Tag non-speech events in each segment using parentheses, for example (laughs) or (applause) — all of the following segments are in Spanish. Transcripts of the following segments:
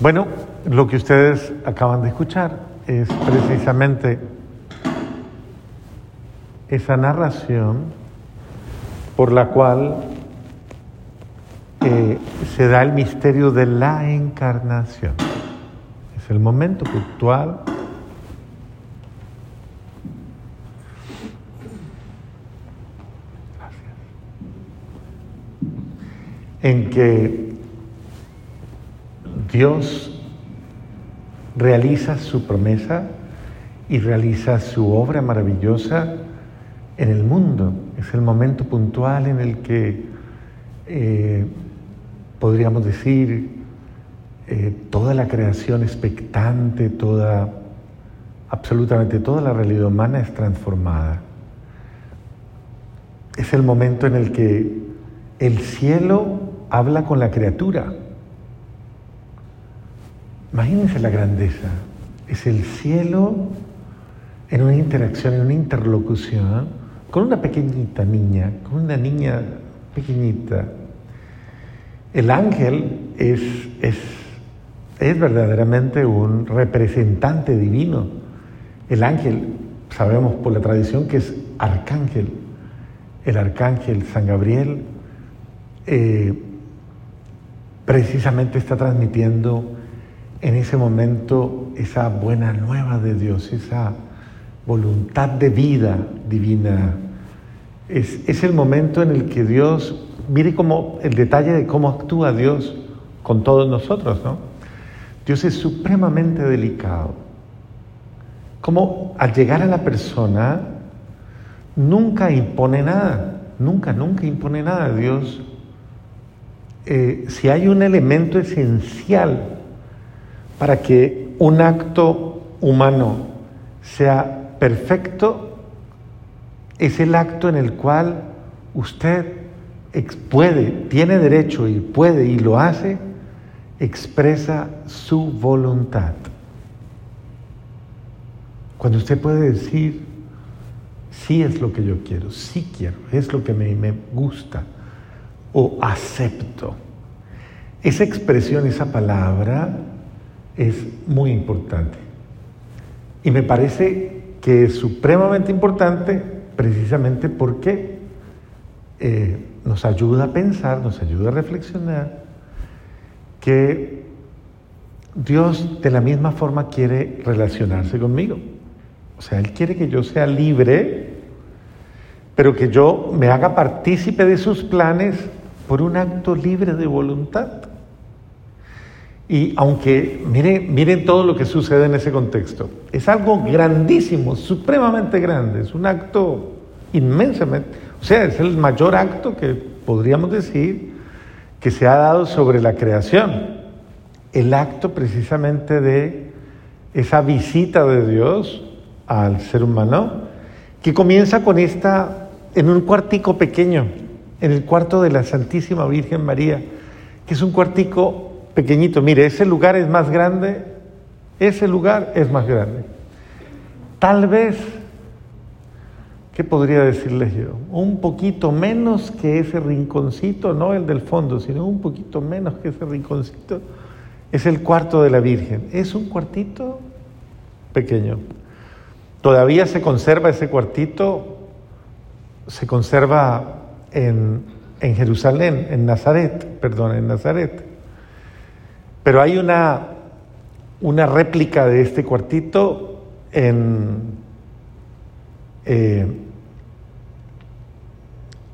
Bueno, lo que ustedes acaban de escuchar es precisamente esa narración por la cual eh, se da el misterio de la encarnación. Es el momento puntual en que Dios realiza su promesa y realiza su obra maravillosa en el mundo. Es el momento puntual en el que eh, podríamos decir eh, toda la creación expectante, toda, absolutamente toda la realidad humana es transformada. Es el momento en el que el cielo habla con la criatura. Imagínense la grandeza. Es el cielo en una interacción, en una interlocución con una pequeñita niña, con una niña pequeñita. El ángel es, es, es verdaderamente un representante divino. El ángel, sabemos por la tradición que es arcángel. El arcángel San Gabriel eh, precisamente está transmitiendo en ese momento esa buena nueva de Dios, esa voluntad de vida divina. Es, es el momento en el que Dios, mire cómo el detalle de cómo actúa Dios con todos nosotros, ¿no? Dios es supremamente delicado. Como al llegar a la persona, nunca impone nada, nunca, nunca impone nada. Dios eh, si hay un elemento esencial para que un acto humano sea perfecto, es el acto en el cual usted puede, tiene derecho y puede y lo hace, expresa su voluntad. Cuando usted puede decir, sí es lo que yo quiero, sí quiero, es lo que me gusta o acepto. Esa expresión, esa palabra es muy importante. Y me parece que es supremamente importante precisamente porque eh, nos ayuda a pensar, nos ayuda a reflexionar que Dios de la misma forma quiere relacionarse conmigo. O sea, Él quiere que yo sea libre, pero que yo me haga partícipe de sus planes por un acto libre de voluntad. Y aunque miren, todo lo que sucede en ese contexto, es algo grandísimo, supremamente grande, es un acto inmensamente, o sea, es el mayor acto que podríamos decir que se ha dado sobre la creación. El acto precisamente de esa visita de Dios al ser humano, que comienza con esta, en un cuartico pequeño, en el cuarto de la Santísima Virgen María, que es un cuartico pequeñito. Mire, ese lugar es más grande, ese lugar es más grande. Tal vez, ¿qué podría decirles yo? Un poquito menos que ese rinconcito, no el del fondo, sino un poquito menos que ese rinconcito, es el cuarto de la Virgen. Es un cuartito pequeño. Todavía se conserva ese cuartito, se conserva en, Jerusalén, en Nazaret, perdón, en Nazaret. Pero hay una, una réplica de este cuartito en eh,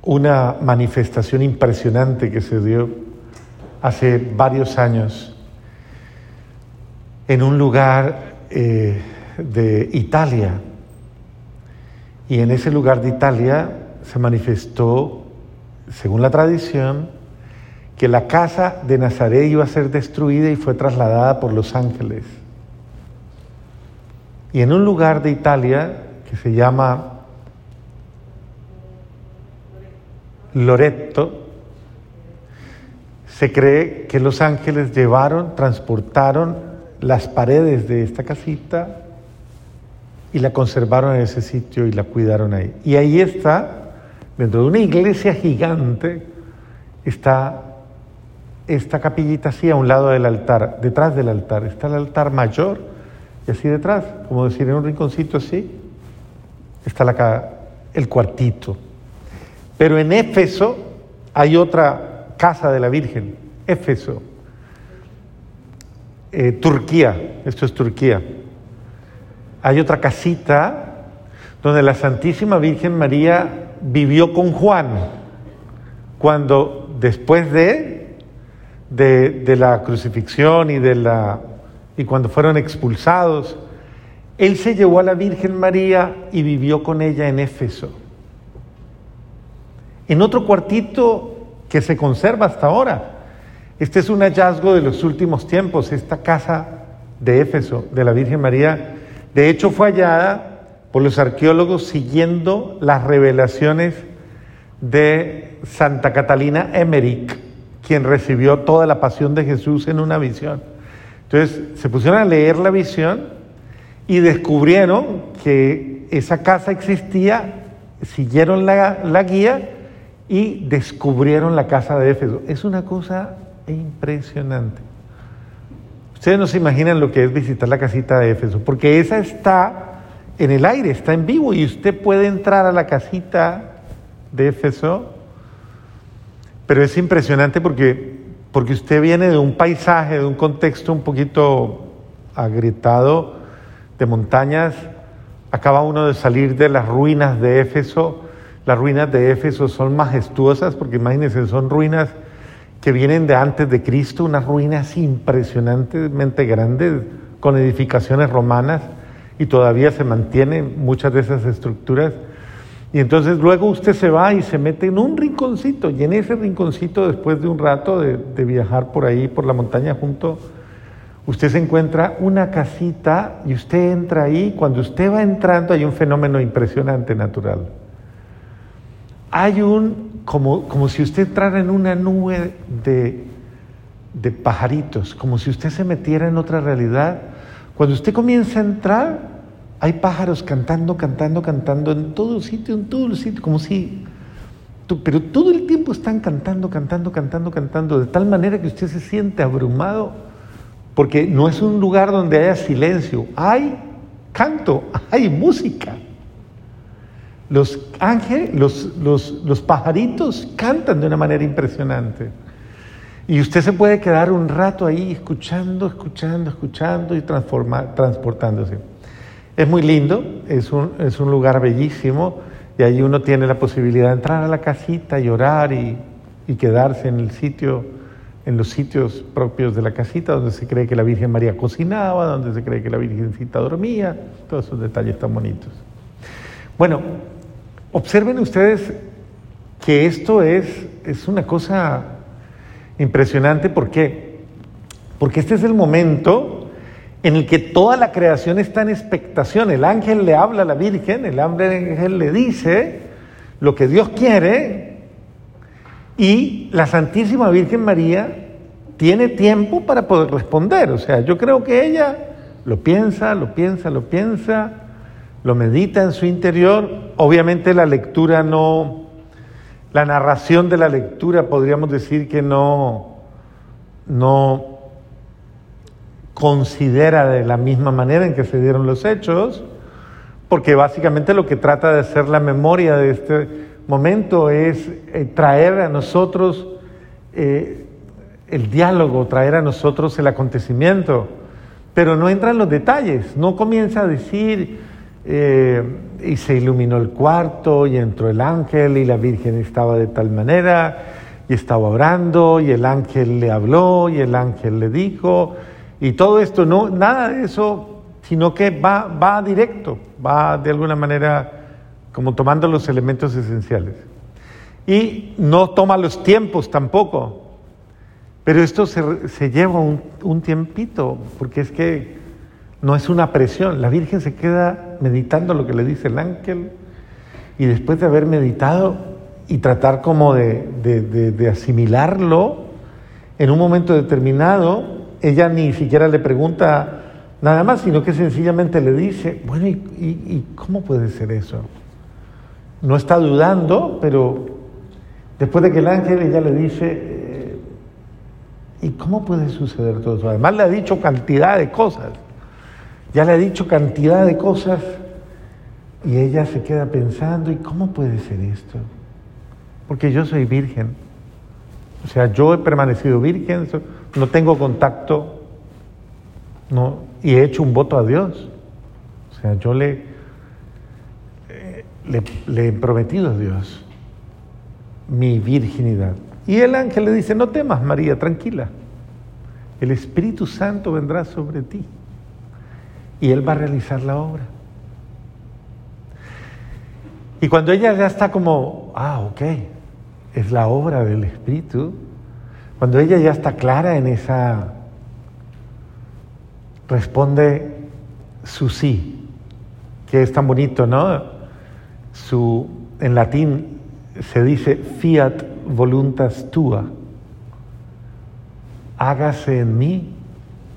una manifestación impresionante que se dio hace varios años en un lugar eh, de Italia. Y en ese lugar de Italia se manifestó, según la tradición, que la casa de Nazaret iba a ser destruida y fue trasladada por los ángeles. Y en un lugar de Italia que se llama Loreto, se cree que los ángeles llevaron, transportaron las paredes de esta casita y la conservaron en ese sitio y la cuidaron ahí. Y ahí está dentro de una iglesia gigante está esta capillita así a un lado del altar, detrás del altar. Está el altar mayor y así detrás, como decir, en un rinconcito así, está la, el cuartito. Pero en Éfeso hay otra casa de la Virgen, Éfeso, eh, Turquía, esto es Turquía. Hay otra casita donde la Santísima Virgen María vivió con Juan, cuando después de, de, la crucifixión y, de la, y cuando fueron expulsados, él se llevó a la Virgen María y vivió con ella en Éfeso. En otro cuartito que se conserva hasta ahora. Este es un hallazgo de los últimos tiempos, esta casa de Éfeso, de la Virgen María. De hecho, fue hallada por los arqueólogos siguiendo las revelaciones de Santa Catalina Emmerich, quien recibió toda la pasión de Jesús en una visión. Entonces se pusieron a leer la visión y descubrieron que esa casa existía, siguieron la, la guía y descubrieron la casa de Éfeso. Es una cosa impresionante. Ustedes no se imaginan lo que es visitar la casita de Éfeso, porque esa está en el aire, está en vivo y usted puede entrar a la casita de Éfeso, pero es impresionante porque, porque usted viene de un paisaje, de un contexto un poquito agrietado, de montañas, acaba uno de salir de las ruinas de Éfeso, las ruinas de Éfeso son majestuosas porque imagínense, son ruinas que vienen de antes de Cristo, unas ruinas impresionantemente grandes con edificaciones romanas y todavía se mantienen muchas de esas estructuras. Y entonces luego usted se va y se mete en un rinconcito, y en ese rinconcito, después de un rato de, viajar por ahí, por la montaña junto, usted se encuentra una casita y usted entra ahí. Cuando usted va entrando hay un fenómeno impresionante natural. Hay un, como, como si usted entrara en una nube de, de pajaritos, como si usted se metiera en otra realidad cuando usted comienza a entrar, hay pájaros cantando, cantando, cantando en todo sitio, en todo el sitio, como si... Pero todo el tiempo están cantando, cantando, cantando, cantando, de tal manera que usted se siente abrumado, porque no es un lugar donde haya silencio, hay canto, (laughs) hay música. Los ángeles, los, los, los pajaritos cantan de una manera impresionante. Y usted se puede quedar un rato ahí escuchando, escuchando, escuchando y transformar, transportándose. Es muy lindo, es un, es un lugar bellísimo y ahí uno tiene la posibilidad de entrar a la casita y orar y, y quedarse en el sitio, en los sitios propios de la casita donde se cree que la Virgen María cocinaba, donde se cree que la Virgencita dormía, todos esos detalles tan bonitos. Bueno, observen ustedes que esto es, es una cosa Impresionante, ¿por qué? Porque este es el momento en el que toda la creación está en expectación. El ángel le habla a la Virgen, el ángel le dice lo que Dios quiere y la Santísima Virgen María tiene tiempo para poder responder. O sea, yo creo que ella lo piensa, lo piensa, lo piensa, lo medita en su interior. Obviamente la lectura no, la narración de la lectura podríamos decir que no, no considera de la misma manera en que se dieron los hechos, porque básicamente lo que trata de hacer la memoria de este momento es eh, traer a nosotros eh, el diálogo, traer a nosotros el acontecimiento, pero no entra en los detalles, no comienza a decir, eh, y se iluminó el cuarto y entró el ángel y la Virgen estaba de tal manera y estaba orando y el ángel le habló y el ángel le dijo y todo esto, no, nada de eso, sino que va, va directo, va de alguna manera como tomando los elementos esenciales. Y no toma los tiempos tampoco, pero esto se, se lleva un, un tiempito, porque es que no es una presión. La Virgen se queda meditando lo que le dice el ángel y después de haber meditado y tratar como de, asimilarlo, en un momento determinado, ella ni siquiera le pregunta nada más, sino que sencillamente le dice, bueno, ¿y, cómo puede ser eso? No está dudando, pero después de que el ángel ella le dice, eh, ¿Y cómo puede suceder todo eso? Además le ha dicho cantidad de cosas. Ya le ha dicho cantidad de cosas y ella se queda pensando, ¿y cómo puede ser esto? Porque yo soy virgen. O sea, yo he permanecido virgen, no tengo contacto no, y he hecho un voto a Dios. O sea, yo le, eh, le, le he prometido a Dios mi virginidad. Y el ángel le dice, no temas María, tranquila. El Espíritu Santo vendrá sobre ti y Él va a realizar la obra. Y cuando ella ya está como, ah, ok, es la obra del Espíritu, cuando ella ya está clara en esa, responde su sí, que es tan bonito, ¿no? Su, en latín se dice fiat voluntas tua, hágase en mí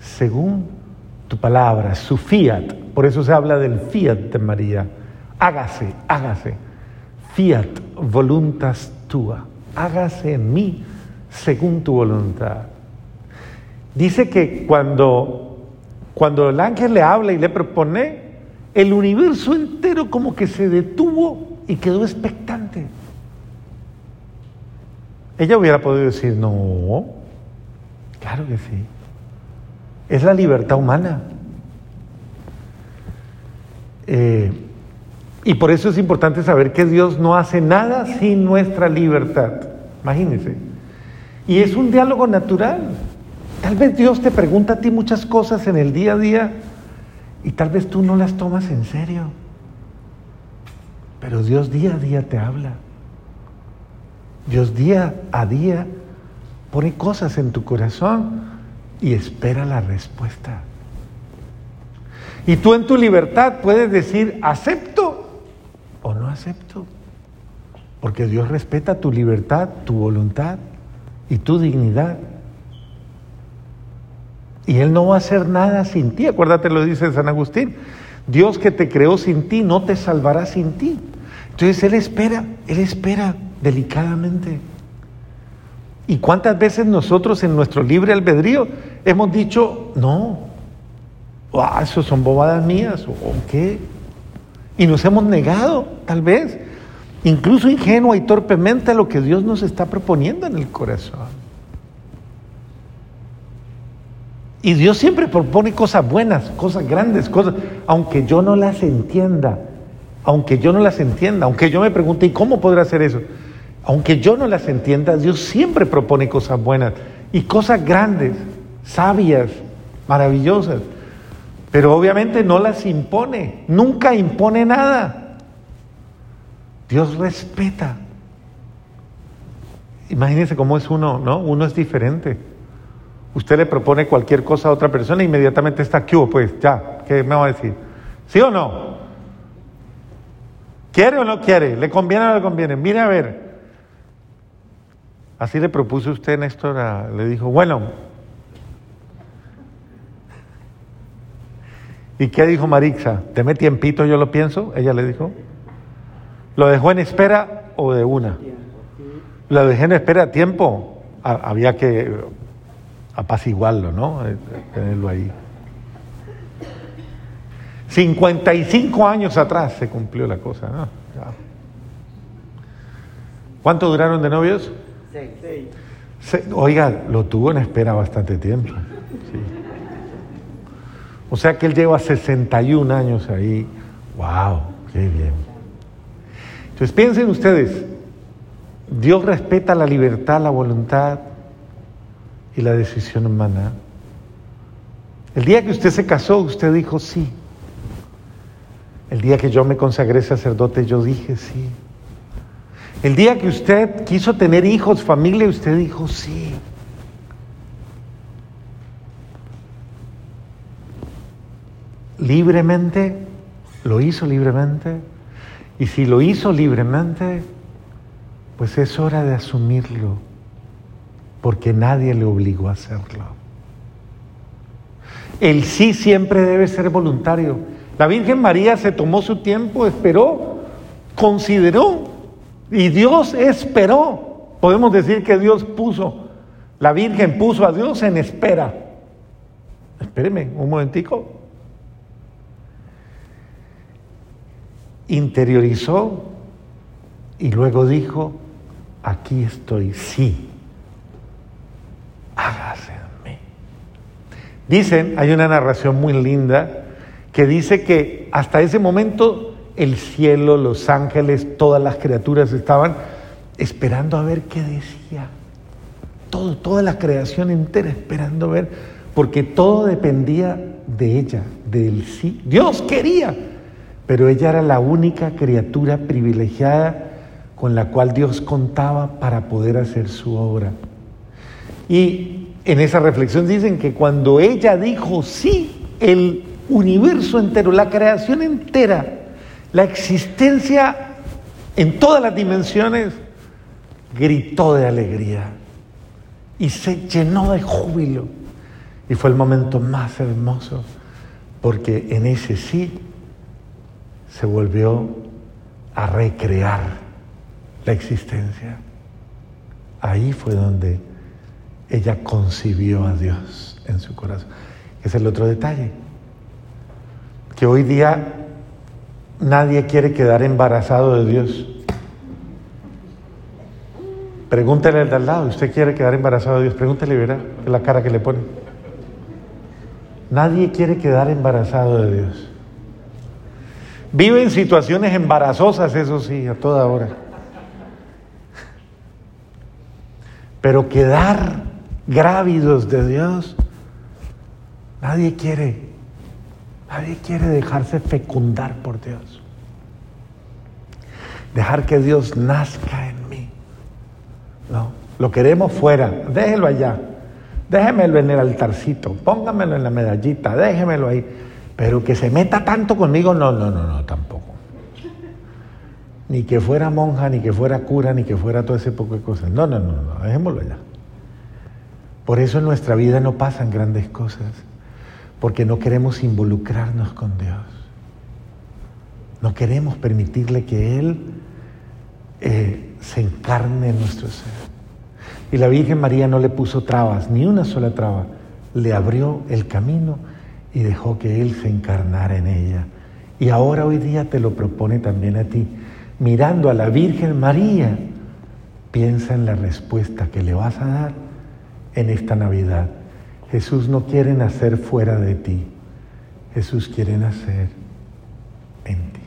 según tu palabra, su fiat, por eso se habla del fiat de María, hágase, hágase, fiat voluntas tua, hágase en mí según tu voluntad. Dice que cuando, cuando el ángel le habla y le propone, el universo entero como que se detuvo y quedó expectante. Ella hubiera podido decir, no, claro que sí. Es la libertad humana. Eh, y por eso es importante saber que Dios no hace nada sin nuestra libertad. Imagínense. Y es un diálogo natural. Tal vez Dios te pregunta a ti muchas cosas en el día a día y tal vez tú no las tomas en serio. Pero Dios día a día te habla. Dios día a día pone cosas en tu corazón y espera la respuesta. Y tú en tu libertad puedes decir, acepto o no acepto. Porque Dios respeta tu libertad, tu voluntad y tu dignidad. Y Él no va a hacer nada sin ti. Acuérdate lo dice San Agustín. Dios que te creó sin ti no te salvará sin ti. Entonces Él espera, Él espera delicadamente. ¿Y cuántas veces nosotros en nuestro libre albedrío hemos dicho, no, ah, eso son bobadas mías, o qué? Y nos hemos negado, tal vez, incluso ingenua y torpemente a lo que Dios nos está proponiendo en el corazón. Y Dios siempre propone cosas buenas, cosas grandes, cosas, aunque yo no las entienda, aunque yo no las entienda, aunque yo me pregunte, ¿y cómo podrá hacer eso? aunque yo no las entienda, Dios siempre propone cosas buenas y cosas grandes, sabias, maravillosas. Pero obviamente no las impone, nunca impone nada. Dios respeta. Imagínense cómo es uno, ¿no? Uno es diferente. Usted le propone cualquier cosa a otra persona e inmediatamente está aquí, pues ya, ¿qué me va a decir? ¿Sí o no? ¿Quiere o no quiere? ¿Le conviene o no le conviene? Mire a ver, Así le propuso usted, Néstor, le dijo, bueno, ¿y qué dijo Marixa? ¿Deme tiempito, yo lo pienso? Ella le dijo. ¿Lo dejó en espera o de una? Lo dejé en espera tiempo. había que apaciguarlo, ¿no? Eh, tenerlo ahí. 55 años atrás se cumplió la cosa, ¿no? ¿Cuánto duraron de novios? oiga, lo tuvo en espera bastante tiempo. O sea que él lleva 61 años ahí. ¡Wow! ¡Qué bien! Entonces piensen ustedes, Dios respeta la libertad, la voluntad y la decisión humana. El día que usted se casó, usted dijo sí. El día que yo me consagré sacerdote, yo dije sí. El día que usted quiso tener hijos, familia, usted dijo sí. Libremente, lo hizo libremente. Y si lo hizo libremente, pues es hora de asumirlo, porque nadie le obligó a hacerlo. El sí siempre debe ser voluntario. La Virgen María se tomó su tiempo, esperó, consideró y Dios esperó. Podemos decir que Dios puso La Virgen puso a Dios en espera. Espéreme un momentico. Interiorizó y luego dijo, aquí estoy, sí, hágase en mí. Dicen, hay una narración muy linda que dice que hasta ese momento el cielo, los ángeles, todas las criaturas estaban esperando a ver qué decía. Todo, toda la creación entera esperando ver, porque todo dependía de ella, del sí. Dios quería, pero ella era la única criatura privilegiada con la cual Dios contaba para poder hacer su obra. Y en esa reflexión dicen que cuando ella dijo sí, el universo entero, la creación entera, la existencia en todas las dimensiones, gritó de alegría y se llenó de júbilo. Y fue el momento más hermoso, porque en ese sí se volvió a recrear la existencia. Ahí fue donde ella concibió a Dios en su corazón. Es el otro detalle que hoy día nadie quiere quedar embarazado de Dios. Pregúntele al de al lado, ¿usted quiere quedar embarazado de Dios? Pregúntele verá la cara que le pone. Nadie quiere quedar embarazado de Dios. Vive en situaciones embarazosas, eso sí, a toda hora. Pero quedar grávidos de Dios, nadie quiere. Nadie quiere dejarse fecundar por Dios. Dejar que Dios nazca en mí. No, lo queremos fuera. Déjelo allá. Déjemelo en el altarcito. Póngamelo en la medallita. Déjemelo ahí. Pero que se meta tanto conmigo, no, no, no, no, tampoco. Ni que fuera monja, ni que fuera cura, ni que fuera todo ese poco de cosas. No, no, no, no, dejémoslo allá. Por eso en nuestra vida no pasan grandes cosas porque no queremos involucrarnos con Dios. No queremos permitirle que Él eh, se encarne en nuestro ser. Y la Virgen María no le puso trabas, ni una sola traba. Le abrió el camino y dejó que Él se encarnara en ella. Y ahora hoy día te lo propone también a ti. Mirando a la Virgen María, piensa en la respuesta que le vas a dar en esta Navidad. Jesús no quiere nacer fuera de ti. Jesús quiere nacer en ti.